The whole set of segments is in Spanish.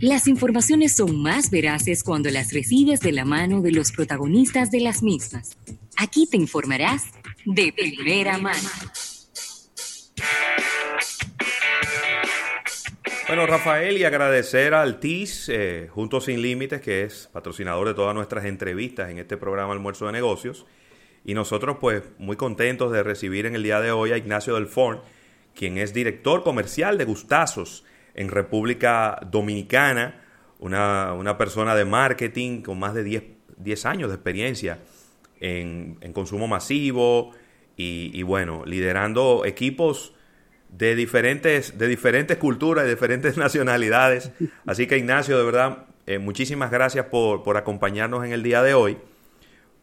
Las informaciones son más veraces cuando las recibes de la mano de los protagonistas de las mismas. Aquí te informarás de primera mano. Bueno, Rafael, y agradecer al TIS, eh, Juntos Sin Límites, que es patrocinador de todas nuestras entrevistas en este programa Almuerzo de Negocios. Y nosotros, pues, muy contentos de recibir en el día de hoy a Ignacio del quien es director comercial de Gustazos en República Dominicana, una, persona de marketing con más de 10, años de experiencia en, consumo masivo y, bueno, liderando equipos de diferentes, de diferentes culturas, de diferentes nacionalidades. Así que Ignacio, de verdad, eh, muchísimas gracias por, por acompañarnos en el día de hoy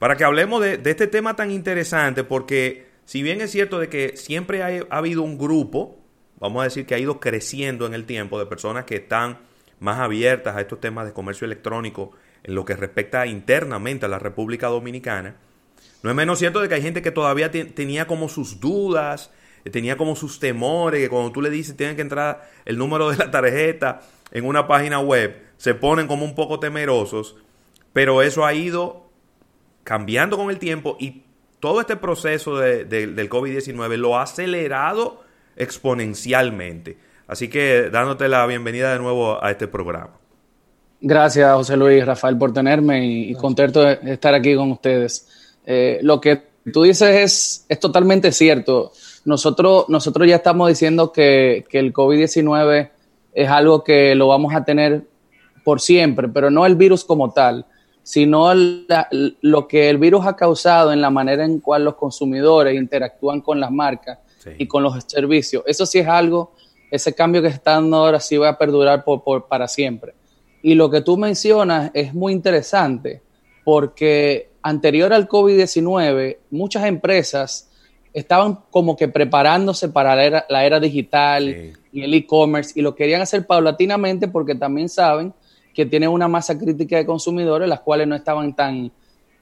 para que hablemos de, este tema tan interesante, porque si bien es cierto de que siempre ha, habido un grupo, vamos a decir que ha ido creciendo en el tiempo, de personas que están más abiertas a estos temas de comercio electrónico en lo que respecta internamente a la República Dominicana, no es menos cierto de que hay gente que todavía tenía como sus dudas, tenía como sus temores, que cuando tú le dices tienen que entrar el número de la tarjeta en una página web, se ponen como un poco temerosos, pero eso ha ido cambiando con el tiempo y todo este proceso del COVID-19 lo ha acelerado exponencialmente. Así que dándote la bienvenida de nuevo a este programa. Gracias, José Luis, Rafael, por tenerme y, contento de estar aquí con ustedes. Eh, lo que tú dices es, es totalmente cierto. Nosotros, nosotros ya estamos diciendo que, que el COVID-19 es algo que lo vamos a tener por siempre, pero no el virus como tal sino lo que el virus ha causado en la manera en cual los consumidores interactúan con las marcas y con los servicios. Eso sí es algo, ese cambio que está dando ahora sí va a perdurar por, para siempre. Y lo que tú mencionas es muy interesante porque anterior al COVID-19, muchas empresas estaban como que preparándose para la era, digital y el e-commerce y lo querían hacer paulatinamente porque también saben que tienen una masa crítica de consumidores, las cuales no estaban tan,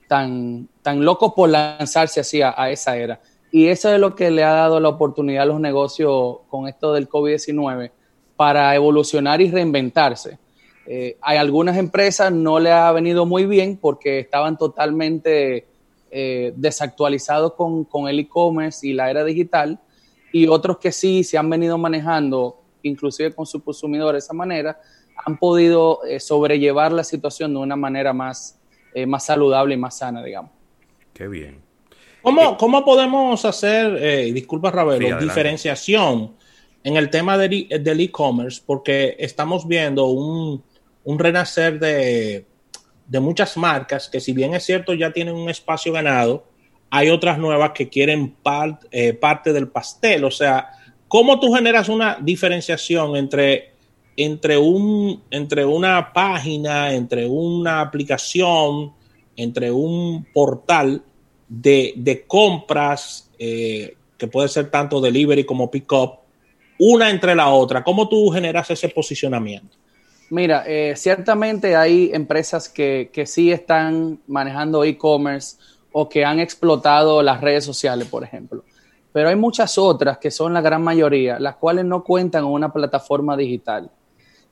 tan, tan locos por lanzarse así a, esa era. Y eso es lo que le ha dado la oportunidad a los negocios con esto del COVID-19 para evolucionar y reinventarse. Eh, hay algunas empresas no le ha venido muy bien porque estaban totalmente eh, desactualizados con, con el e-commerce y la era digital y otros que sí se han venido manejando inclusive con sus consumidores de esa manera, han podido eh, sobrellevar la situación de una manera más, eh, más saludable y más sana, digamos. Qué bien. ¿Cómo, eh, ¿cómo podemos hacer, disculpa Ravelo, diferenciación en el tema del e-commerce? porque estamos viendo un, un renacer de, de, muchas marcas que si bien es cierto ya tienen un espacio ganado, hay otras nuevas que quieren parte del pastel. O sea, ¿cómo tú generas una diferenciación entre entre, un, entre una página, entre una aplicación, entre un portal de, compras, eh, que puede ser tanto delivery como pick-up, una entre la otra. ¿Cómo tú generas ese posicionamiento? Mira, eh, ciertamente hay empresas que, que sí están manejando e-commerce o que han explotado las redes sociales, por ejemplo. Pero hay muchas otras que son la gran mayoría, las cuales no cuentan con una plataforma digital.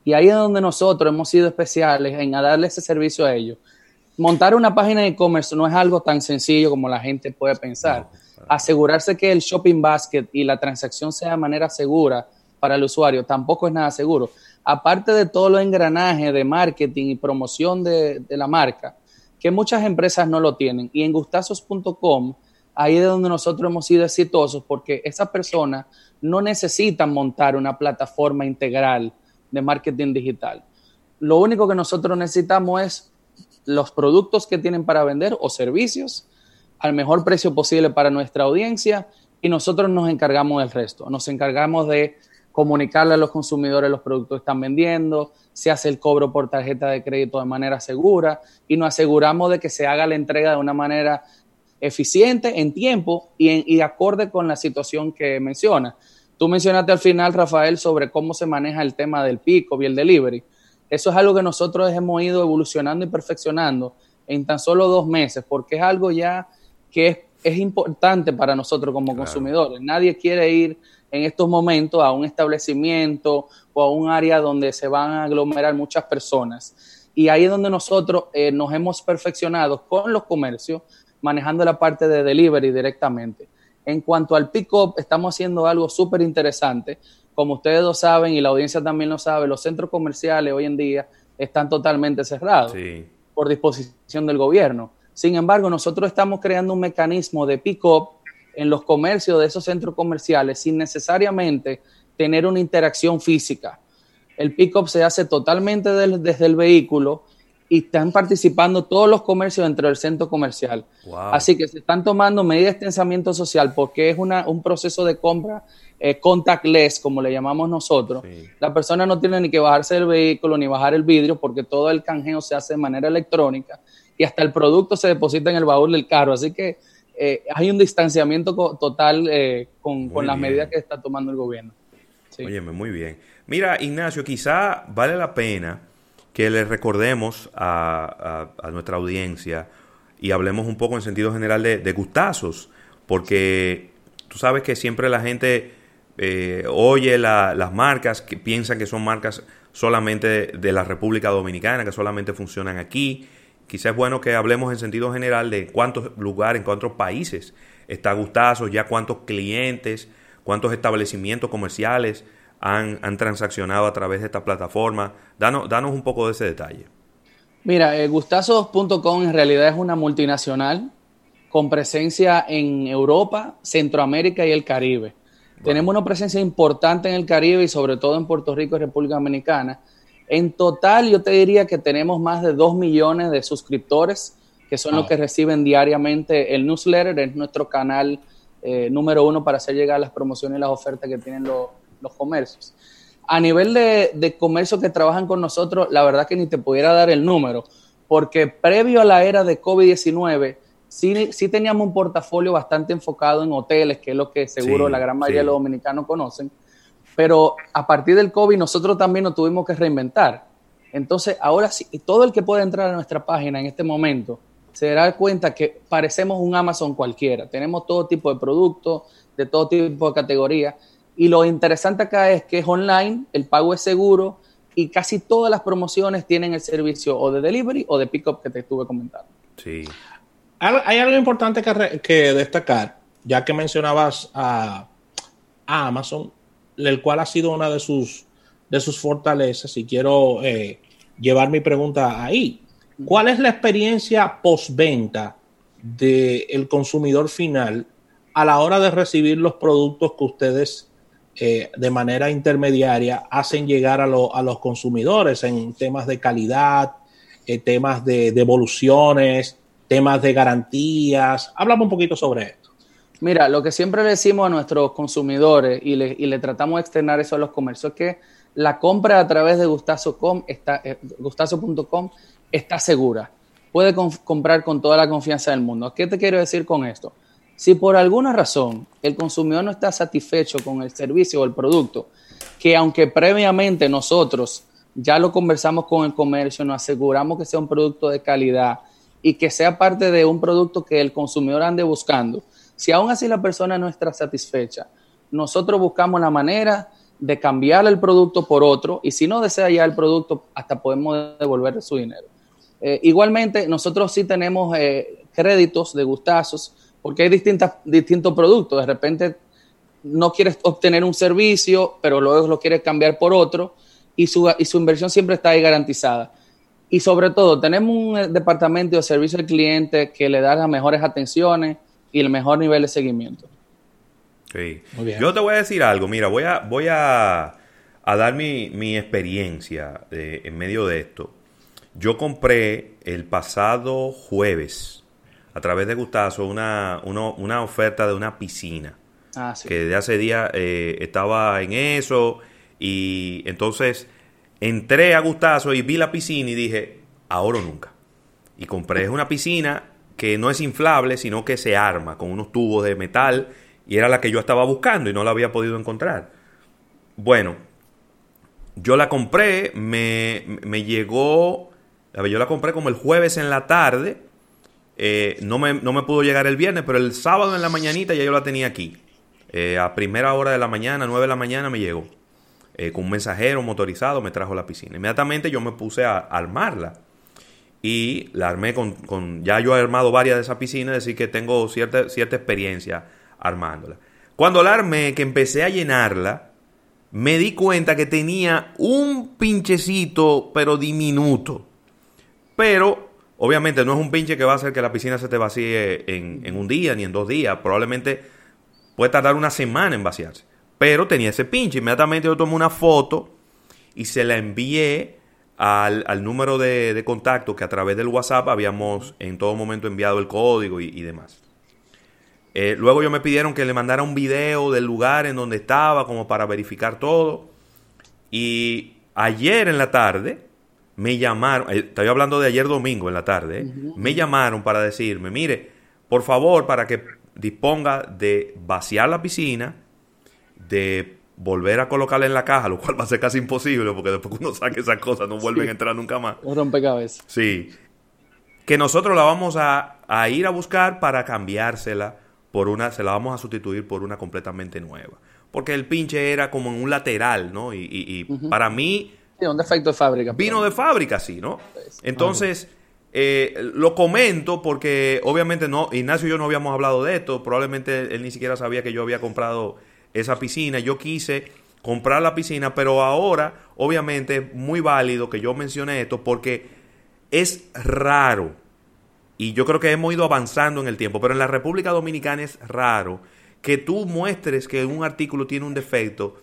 Y ahí es donde nosotros hemos sido especiales en darle ese servicio a ellos. Montar una página de e-commerce no es algo tan sencillo como la gente puede pensar. Asegurarse que el shopping basket y la transacción sea de manera segura para el usuario tampoco es nada seguro. Aparte de todo los engranajes de marketing y promoción de, de la marca, que muchas empresas no lo tienen. Y en gustazos.com, ahí es donde nosotros hemos sido exitosos porque esas personas no necesitan montar una plataforma integral de marketing digital. Lo único que nosotros necesitamos es los productos que tienen para vender o servicios al mejor precio posible para nuestra audiencia y nosotros nos encargamos del resto. Nos encargamos de comunicarle a los consumidores los productos que están vendiendo, se hace el cobro por tarjeta de crédito de manera segura y nos aseguramos de que se haga la entrega de una manera eficiente, en tiempo y, en, acorde con la situación que menciona. Tú mencionaste al final, Rafael, sobre cómo se maneja el tema del pico y el delivery. Eso es algo que nosotros hemos ido evolucionando y perfeccionando en tan solo dos meses, porque es algo ya que es, importante para nosotros como consumidores. Nadie quiere ir en estos momentos a un establecimiento o a un área donde se van a aglomerar muchas personas. Y ahí es donde nosotros eh, nos hemos perfeccionado con los comercios, manejando la parte de delivery directamente. En cuanto al pick-up, estamos haciendo algo súper interesante. Como ustedes lo saben y la audiencia también lo sabe, los centros comerciales hoy en día están totalmente cerrados por disposición del gobierno. Sin embargo, nosotros estamos creando un mecanismo de pick-up en los comercios de esos centros comerciales sin necesariamente tener una interacción física. El pick-up se hace totalmente desde el vehículo y están participando todos los comercios dentro del centro comercial. Así que se están tomando medidas de extensamiento social porque es una, un proceso de compra eh, contactless, como le llamamos nosotros. La persona no tiene ni que bajarse del vehículo ni bajar el vidrio porque todo el canjeo se hace de manera electrónica y hasta el producto se deposita en el baúl del carro. Así que eh, hay un distanciamiento total eh, con, las medidas que está tomando el gobierno. Sí. muy bien. Mira, Ignacio, quizá vale la pena que le recordemos a, nuestra audiencia y hablemos un poco en sentido general de, gustazos, porque tú sabes que siempre la gente eh, oye las marcas que piensan que son marcas solamente de, la República Dominicana, que solamente funcionan aquí. Quizás es bueno que hablemos en sentido general de cuántos lugares, en cuántos países está Gustazos, ya cuántos clientes, cuántos establecimientos comerciales han, transaccionado a través de esta plataforma. Danos, danos un poco de ese detalle. Mira, eh, gustazos.com en realidad es una multinacional con presencia en Europa, Centroamérica y el Caribe. Tenemos una presencia importante en el Caribe y sobre todo en Puerto Rico y República Dominicana. En total, yo te diría que tenemos más de 2 millones de suscriptores, que son los que reciben diariamente el newsletter, es nuestro canal eh, número uno para hacer llegar las promociones y las ofertas que tienen los, los comercios. A nivel de, de comercios que trabajan con nosotros, la verdad que ni te pudiera dar el número, porque previo a la era de COVID-19, sí, sí, teníamos un portafolio bastante enfocado en hoteles, que es lo que seguro la gran mayoría de los dominicanos conocen, pero a partir del COVID nosotros también nos tuvimos que reinventar. Entonces, ahora sí, todo el que pueda entrar a nuestra página en este momento se dará cuenta que parecemos un Amazon cualquiera. Tenemos todo tipo de productos, de todo tipo de categorías. Y lo interesante acá es que es online, el pago es seguro y casi todas las promociones tienen el servicio o de delivery o de pickup que te estuve comentando. Sí. Hay algo importante que, destacar, ya que mencionabas a, Amazon, el cual ha sido una de sus, de sus fortalezas, y quiero eh, llevar mi pregunta ahí. ¿Cuál es la experiencia postventa del consumidor final a la hora de recibir los productos que ustedes eh, de manera intermediaria hacen llegar a, los consumidores en temas de calidad, eh, temas de devoluciones, temas de garantías. Háblame un poquito sobre esto. Mira, lo que siempre le decimos a nuestros consumidores y le, tratamos de externar eso a los comercios es que la compra a través de está, eh, gustazo.com está segura. Puede comprar con toda la confianza del mundo. ¿Qué te quiero decir con esto? Si por alguna razón el consumidor no está satisfecho con el servicio o el producto, que aunque previamente nosotros ya lo conversamos con el comercio, nos aseguramos que sea un producto de calidad y que sea parte de un producto que el consumidor ande buscando, si aún así la persona no está satisfecha, nosotros buscamos la manera de cambiar el producto por otro y si no desea ya el producto, hasta podemos devolverle su dinero. Eh, igualmente, nosotros sí tenemos eh, créditos de gustazos porque hay distintas, distintos productos. De repente no quieres obtener un servicio, pero luego lo quieres cambiar por otro y su, y su inversión siempre está ahí garantizada. Y sobre todo, tenemos un eh, departamento de servicio al cliente que le da las mejores atenciones y el mejor nivel de seguimiento. Sí. Yo te voy a decir algo, mira, voy a, voy a, dar mi, experiencia en medio de esto. Yo compré el pasado jueves a través de Gustazo una, una oferta de una piscina. Ah, que de hace días eh, estaba en eso y entonces entré a Gustazo y vi la piscina y dije, ahora o nunca. Y compré una piscina que no es inflable, sino que se arma con unos tubos de metal y era la que yo estaba buscando y no la había podido encontrar. Bueno, yo la compré, me, me llegó, yo la compré como el jueves en la tarde eh, no, me, no me pudo llegar el viernes, pero el sábado en la mañanita ya yo la tenía aquí. Eh, a primera hora de la mañana, 9 de la mañana, me llegó. Eh, con un mensajero motorizado me trajo la piscina. Inmediatamente yo me puse a, armarla. Y la armé con, Ya yo he armado varias de esas piscinas, decir que tengo cierta, cierta experiencia armándola. Cuando la armé, que empecé a llenarla, me di cuenta que tenía un pinchecito, pero diminuto. Pero, obviamente, no es un pinche que va a hacer que la piscina se te vacíe en, un día ni en dos días. Probablemente puede tardar una semana en vaciarse. Pero tenía ese pinche. Inmediatamente yo tomé una foto y se la envié al, número de, contacto que a través del WhatsApp habíamos en todo momento enviado el código y demás. Eh, luego ellos me pidieron que le mandara un video del lugar en donde estaba, como para verificar todo. Y ayer en la tarde me llamaron, eh, estoy hablando de ayer domingo en la tarde, eh, me llamaron para decirme, mire, por favor, para que disponga de vaciar la piscina, de volver a colocarla en la caja, lo cual va a ser casi imposible, porque después que uno saque esas cosas no vuelven a entrar nunca más. Un rompecabezas. Sí. Que nosotros la vamos a, a ir a buscar para cambiársela por una, se la vamos a sustituir por una completamente nueva. Porque el pinche era como en un lateral, ¿no? Y, para mí... Sí, un defecto de fábrica. Vino de fábrica, sí, ¿no? Pues, Entonces, eh, lo comento porque obviamente no, Ignacio y yo no habíamos hablado de esto, probablemente él ni siquiera sabía que yo había comprado esa piscina, yo quise comprar la piscina, pero ahora obviamente es muy válido que yo mencione esto porque es raro y yo creo que hemos ido avanzando en el tiempo, pero en la República Dominicana es raro que tú muestres que un artículo tiene un defecto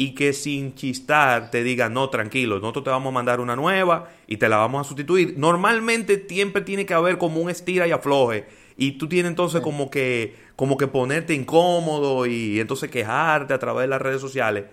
y que sin chistar te diga, no, tranquilo, nosotros te vamos a mandar una nueva y te la vamos a sustituir. Normalmente siempre tiene que haber como un estira y afloje y tú tienes entonces como que como que ponerte incómodo y entonces quejarte a través de las redes sociales.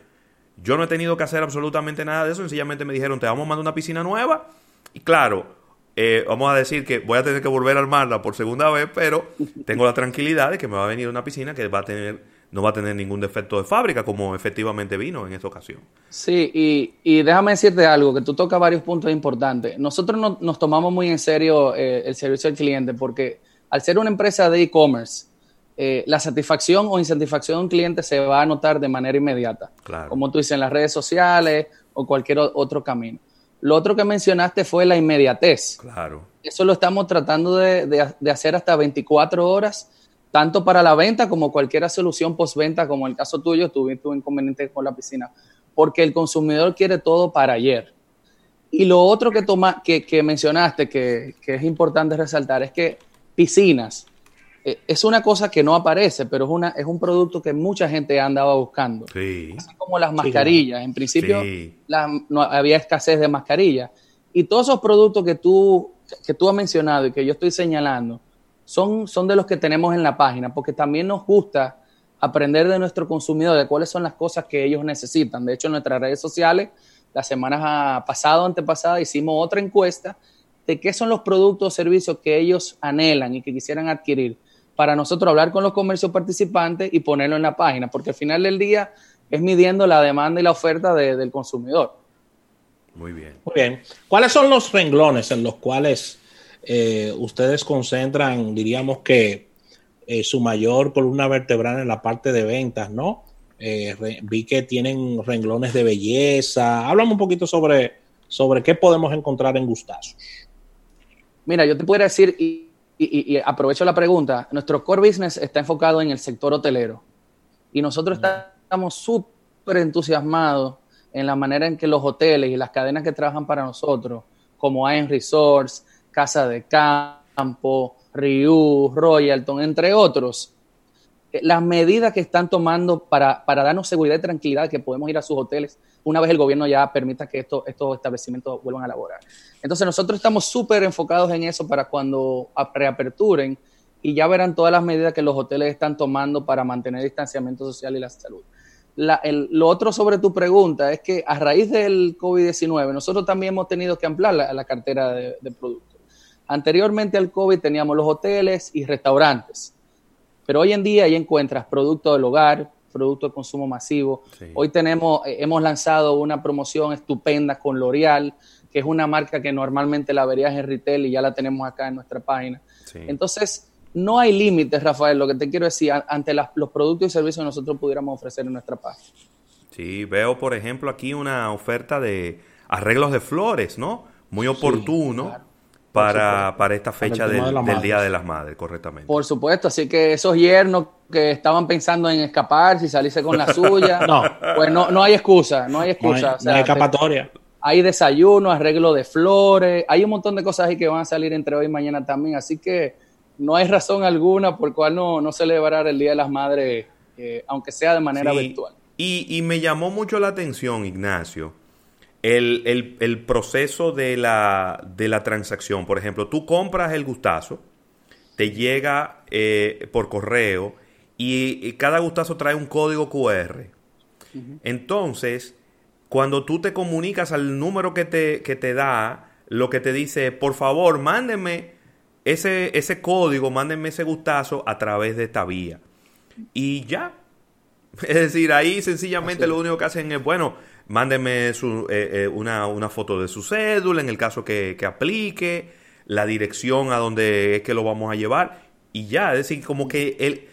Yo no he tenido que hacer absolutamente nada de eso, sencillamente me dijeron, te vamos a mandar una piscina nueva y claro, eh, vamos a decir que voy a tener que volver a armarla por segunda vez, pero tengo la tranquilidad de que me va a venir una piscina que va a tener, no va a tener ningún defecto de fábrica, como efectivamente vino en esta ocasión. Sí, y, déjame decirte algo, que tú tocas varios puntos importantes. Nosotros nos tomamos muy en serio eh, el servicio al cliente, porque al ser una empresa de e-commerce, eh, la satisfacción o insatisfacción de un cliente se va a notar de manera inmediata. Claro. Como tú dices, en las redes sociales o cualquier otro camino. Lo otro que mencionaste fue la inmediatez. Claro. Eso lo estamos tratando de, hacer hasta 24 horas, tanto para la venta como cualquier solución postventa, como el caso tuyo, tuviste un inconveniente con la piscina, porque el consumidor quiere todo para ayer. Y lo otro que, toma, que, mencionaste, que, que es importante resaltar, es que piscinas, eh, es una cosa que no aparece, pero es, una, es un producto que mucha gente andaba buscando. Sí. Así como las mascarillas. En principio no había escasez de mascarillas. Y todos esos productos que tú, que tú has mencionado y que yo estoy señalando son, son de los que tenemos en la página, porque también nos gusta aprender de nuestro consumidor, de cuáles son las cosas que ellos necesitan. De hecho, en nuestras redes sociales, la semana pasada o antepasada, hicimos otra encuesta de qué son los productos o servicios que ellos anhelan y que quisieran adquirir para nosotros hablar con los comercios participantes y ponerlo en la página, porque al final del día es midiendo la demanda y la oferta del consumidor. Muy bien. Muy bien. ¿Cuáles son los renglones en los cuales eh, ustedes concentran, diríamos que eh, su mayor columna vertebral en la parte de ventas, ¿no? Eh, vi que tienen renglones de belleza. Háblame un poquito sobre, sobre qué podemos encontrar en Gustazos. Mira, yo te puedo decir, y, aprovecho la pregunta, nuestro core business está enfocado en el sector hotelero y nosotros estamos súper entusiasmados en la manera en que los hoteles y las cadenas que trabajan para nosotros, como Aen Resorts, Casa de Campo, Ryu, Royalton, entre otros, eh, las medidas que están tomando para, para darnos seguridad y tranquilidad que podemos ir a sus hoteles una vez el gobierno ya permita que estos establecimientos vuelvan a laborar. Entonces nosotros estamos súper enfocados en eso para cuando reaperturen y ya verán todas las medidas que los hoteles están tomando para mantener el distanciamiento social y la salud. lo otro sobre tu pregunta es que a raíz del COVID-19 nosotros también hemos tenido que ampliar la, cartera de, productos. Anteriormente al COVID teníamos los hoteles y restaurantes, pero hoy en día ya encuentras productos del hogar, producto de consumo masivo. Hoy tenemos, eh, hemos lanzado una promoción estupenda con L'Oreal, que es una marca que normalmente la verías en retail y ya la tenemos acá en nuestra página. Entonces, no hay límites, Rafael, lo que te quiero decir, ante los productos y servicios que nosotros pudiéramos ofrecer en nuestra página. Sí, veo, por ejemplo, aquí una oferta de arreglos de flores, ¿no? Muy oportuno para, para esta fecha del, Día de las Madres, correctamente. Por supuesto, así que esos yernos que estaban pensando en escapar, si salirse con la suya, no. pues no, no hay excusa, no hay excusa. No hay, escapatoria. hay desayuno, arreglo de flores, hay un montón de cosas ahí que van a salir entre hoy y mañana también, así que no hay razón alguna por cual no, no celebrar el Día de las Madres, eh, aunque sea de manera virtual. Y, y me llamó mucho la atención, Ignacio, el, proceso de la, de la, transacción. Por ejemplo, tú compras el gustazo, te llega eh, por correo y, cada gustazo trae un código QR. Entonces, cuando tú te comunicas al número que te, que te da, lo que te dice, por favor, mándenme ese, ese código, mándenme ese gustazo a través de esta vía. Y ya. Es decir, ahí sencillamente lo único que hacen es, bueno, Mándeme su, eh, eh, una, una, foto de su cédula en el caso que, aplique, la dirección a donde es que lo vamos a llevar y ya, es decir, como que él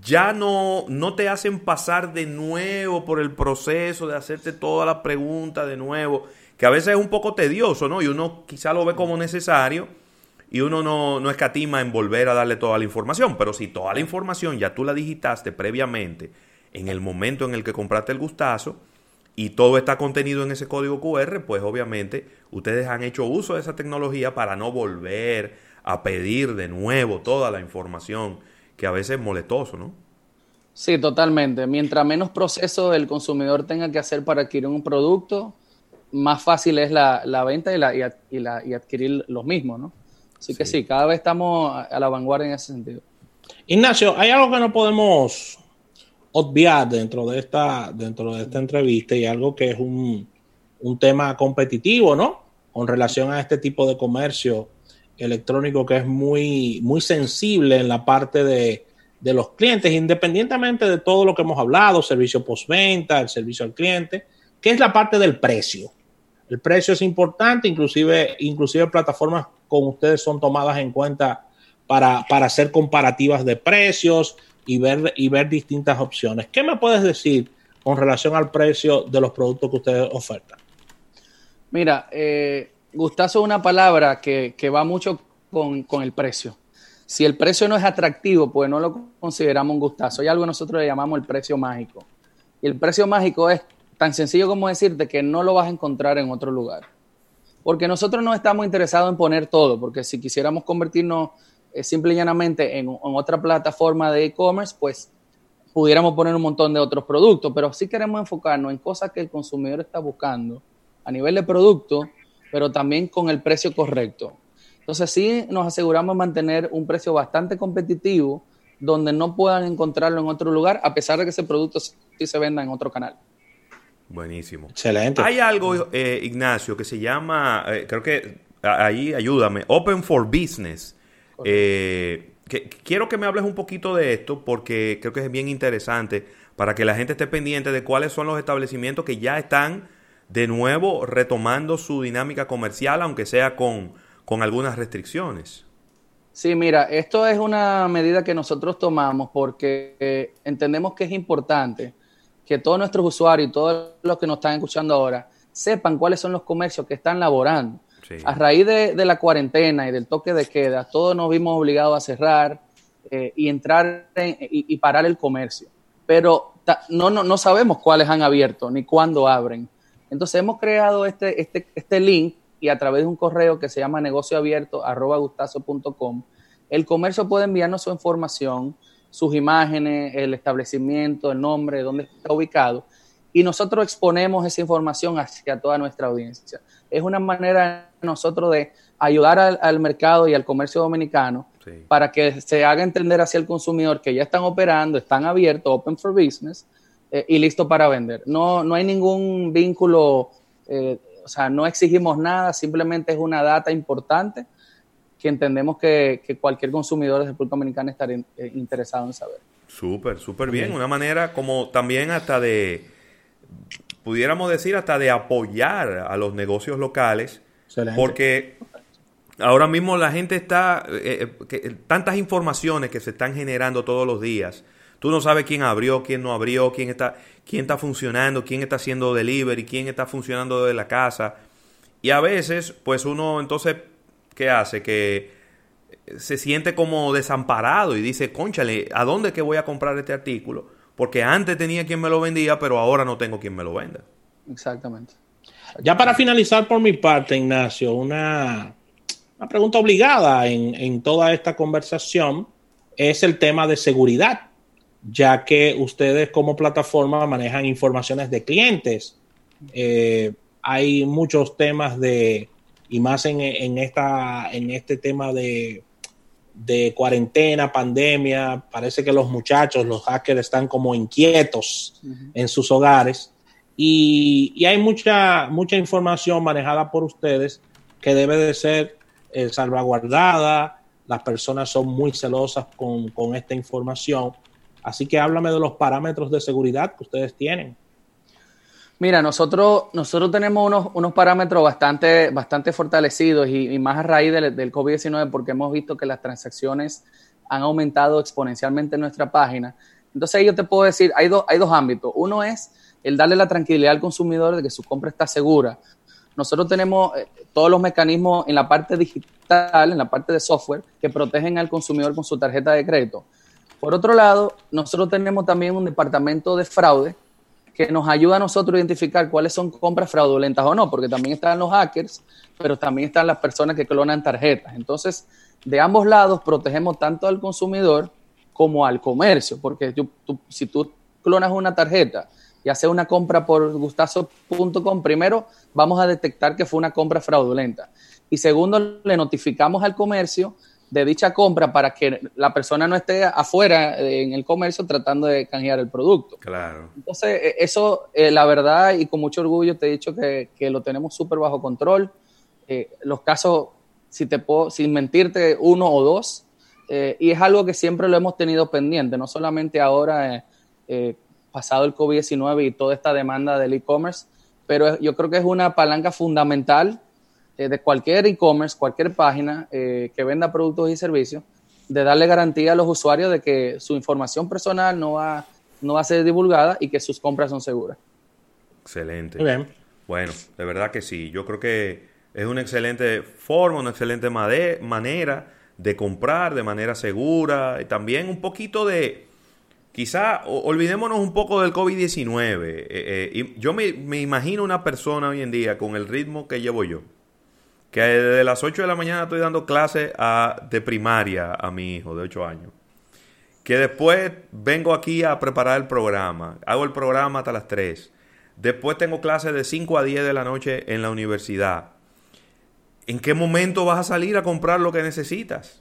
ya no, no te hacen pasar de nuevo por el proceso de hacerte toda la pregunta de nuevo, que a veces es un poco tedioso, ¿no? Y uno quizá lo ve como necesario y uno no, no escatima en volver a darle toda la información, pero si toda la información ya tú la digitaste previamente en el momento en el que compraste el gustazo, y todo está contenido en ese código QR, pues obviamente ustedes han hecho uso de esa tecnología para no volver a pedir de nuevo toda la información, que a veces es moletoso, ¿no? Sí, totalmente. Mientras menos proceso el consumidor tenga que hacer para adquirir un producto, más fácil es la, venta y, la, y, la, y adquirir los mismos, ¿no? Así que sí, cada vez estamos a la vanguardia en ese sentido. Ignacio, hay algo que no podemos obviar dentro de esta, dentro de esta entrevista y algo que es un, tema competitivo, ¿no? Con relación a este tipo de comercio electrónico que es muy, muy sensible en la parte de, de los clientes, independientemente de todo lo que hemos hablado, servicio postventa, el servicio al cliente, que es la parte del precio. El precio es importante, inclusive, inclusive plataformas como ustedes son tomadas en cuenta para, para hacer comparativas de precios, y ver, y ver distintas opciones. ¿Qué me puedes decir con relación al precio de los productos que ustedes ofertan? Mira, eh, gustazo es una palabra que, va mucho con, el precio. Si el precio no es atractivo, pues no lo consideramos un gustazo. Hay algo que nosotros le llamamos el precio mágico. Y el precio mágico es tan sencillo como decirte que no lo vas a encontrar en otro lugar. Porque nosotros no estamos interesados en poner todo, porque si quisiéramos convertirnos simple y llanamente en, otra plataforma de e-commerce, pues pudiéramos poner un montón de otros productos, pero sí queremos enfocarnos en cosas que el consumidor está buscando a nivel de producto, pero también con el precio correcto. Entonces sí nos aseguramos de mantener un precio bastante competitivo donde no puedan encontrarlo en otro lugar, a pesar de que ese producto sí se venda en otro canal. Buenísimo. Excelente. Hay algo, eh, Ignacio, que se llama, eh, creo que ahí ayúdame, Open for Business. Eh, que, quiero que me hables un poquito de esto porque creo que es bien interesante para que la gente esté pendiente de cuáles son los establecimientos que ya están de nuevo retomando su dinámica comercial, aunque sea con, con algunas restricciones. Sí, mira, esto es una medida que nosotros tomamos porque eh, entendemos que es importante que todos nuestros usuarios y todos los que nos están escuchando ahora sepan cuáles son los comercios que están laborando. A raíz de, la cuarentena y del toque de queda, todos nos vimos obligados a cerrar eh, y entrar y, parar el comercio. Pero no, no, no, sabemos cuáles han abierto ni cuándo abren. Entonces hemos creado este, este, este link y a través de un correo que se llama negocioabierto.com, el comercio puede enviarnos su información, sus imágenes, el establecimiento, el nombre, dónde está ubicado, y nosotros exponemos esa información hacia toda nuestra audiencia es una manera nosotros de ayudar al, mercado y al comercio dominicano para que se haga entender hacia el consumidor que ya están operando, están abiertos, open for business eh, y listo para vender. No, no hay ningún vínculo, eh, o sea, no exigimos nada, simplemente es una data importante que entendemos que, cualquier consumidor de República Dominicana estaría eh, interesado en saber. Súper, súper bien. Una manera como también hasta de pudiéramos decir hasta de apoyar a los negocios locales, porque ahora mismo la gente está, eh, eh, tantas informaciones que se están generando todos los días. Tú no sabes quién abrió, quién no abrió, quién está, quién está funcionando, quién está haciendo delivery, quién está funcionando desde la casa. Y a veces, pues uno entonces, ¿qué hace? Que se siente como desamparado y dice, conchale, ¿a dónde que voy a comprar este artículo? Porque antes tenía quien me lo vendía, pero ahora no tengo quien me lo venda. Exactamente. Ya para finalizar por mi parte, Ignacio, una, una pregunta obligada en, en toda esta conversación es el tema de seguridad, ya que ustedes como plataforma manejan informaciones de clientes. Eh, hay muchos temas de, y más en, en, esta, en este tema de, de cuarentena, pandemia, parece que los muchachos, los hackers están como inquietos en sus hogares. Y, hay mucha, mucha información manejada por ustedes que debe de ser eh, salvaguardada, las personas son muy celosas con, con esta información, así que háblame de los parámetros de seguridad que ustedes tienen. Mira, nosotros, nosotros tenemos unos, unos parámetros bastante, bastante fortalecidos y, más a raíz del, del COVID-19 porque hemos visto que las transacciones han aumentado exponencialmente en nuestra página. Entonces yo te puedo decir, hay, dos hay dos ámbitos. Uno es el darle la tranquilidad al consumidor de que su compra está segura. Nosotros tenemos eh, todos los mecanismos en la parte digital, en la parte de software, que protegen al consumidor con su tarjeta de crédito. Por otro lado, nosotros tenemos también un departamento de fraude que nos ayuda a nosotros a identificar cuáles son compras fraudulentas o no, porque también están los hackers, pero también están las personas que clonan tarjetas. Entonces, de ambos lados protegemos tanto al consumidor como al comercio, porque si tú clonas una tarjeta y haces una compra por gustazo.com, primero vamos a detectar que fue una compra fraudulenta. Y segundo, le notificamos al comercio de dicha compra para que la persona no esté afuera en el comercio tratando de canjear el producto. Claro. Entonces, e, eso, eh, la verdad, y con mucho orgullo te he dicho que, lo tenemos súper bajo control. Eh, los casos, si te puedo, sin mentirte, uno o dos, eh, y es algo que siempre lo hemos tenido pendiente, no solamente ahora, pasado el COVID-19 y toda esta demanda del e-commerce, pero yo creo que es una palanca fundamental eh, de cualquier e-commerce, cualquier página eh, que venda productos y servicios, de darle garantía a los usuarios de que su información personal no va, no va a ser divulgada y que sus compras son seguras. Excelente. Bueno, de verdad que sí. Yo creo que es una excelente forma, una excelente manera de comprar de manera segura y también un poquito de, quizá olvidémonos un poco del COVID-19. Eh, yo me, me, imagino una persona hoy en día con el ritmo que llevo yo, que desde las 8 de la mañana estoy dando clases de primaria a mi hijo de 8 años. Que después vengo aquí a preparar el programa. Hago el programa hasta las 3. Después tengo clases de 5 a 10 de la noche en la universidad. ¿En qué momento vas a salir a comprar lo que necesitas?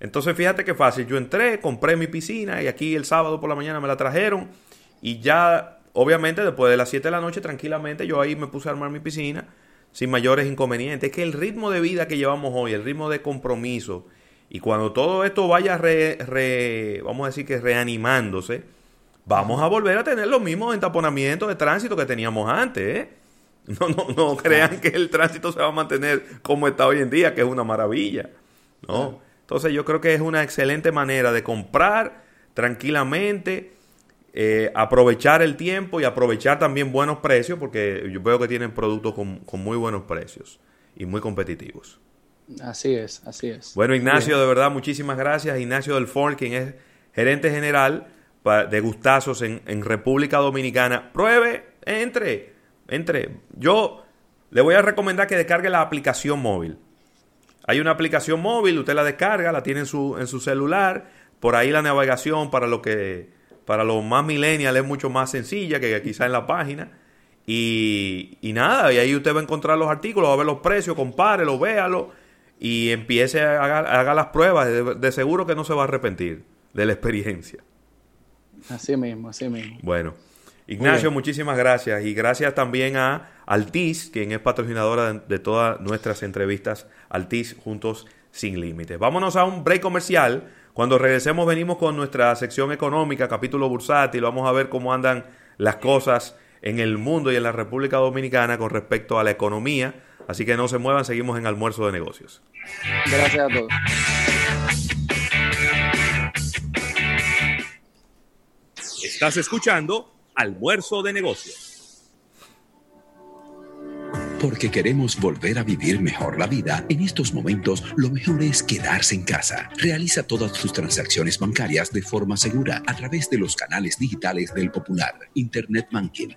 Entonces fíjate qué fácil. Yo entré, compré mi piscina y aquí el sábado por la mañana me la trajeron. Y ya, obviamente, después de las 7 de la noche, tranquilamente, yo ahí me puse a armar mi piscina sin mayores inconvenientes. Es que el ritmo de vida que llevamos hoy, el ritmo de compromiso, y cuando todo esto vaya re, vamos a decir que reanimándose, vamos a volver a tener los mismos entaponamientos de tránsito que teníamos antes. ¿eh? No, no, no crean que el tránsito se va a mantener como está hoy en día, que es una maravilla. ¿no? Entonces yo creo que es una excelente manera de comprar tranquilamente eh, aprovechar el tiempo y aprovechar también buenos precios, porque yo veo que tienen productos con, muy buenos precios y muy competitivos. Así es, así es. Bueno, Ignacio, de verdad, muchísimas gracias. Ignacio del Ford, quien es gerente general de Gustazos en, en República Dominicana. Pruebe, entre, entre. Yo le voy a recomendar que descargue la aplicación móvil. Hay una aplicación móvil, usted la descarga, la tiene en su, en su celular, por ahí la navegación para lo que para los más millennials es mucho más sencilla que quizá en la página. Y, nada, y ahí usted va a encontrar los artículos, va a ver los precios, compárelo, véalo y empiece a haga, las pruebas. De, seguro que no se va a arrepentir de la experiencia. Así mismo, así mismo. Bueno, Ignacio, muchísimas gracias. Y gracias también a Altis, quien es patrocinadora de, de todas nuestras entrevistas. Altis Juntos Sin Límites. Vámonos a un break comercial. Cuando regresemos venimos con nuestra sección económica, capítulo bursátil, vamos a ver cómo andan las cosas en el mundo y en la República Dominicana con respecto a la economía. Así que no se muevan, seguimos en almuerzo de negocios. Gracias a todos. Estás escuchando Almuerzo de Negocios porque queremos volver a vivir mejor la vida, en estos momentos lo mejor es quedarse en casa. Realiza todas tus transacciones bancarias de forma segura a través de los canales digitales del Popular, Internet Banking,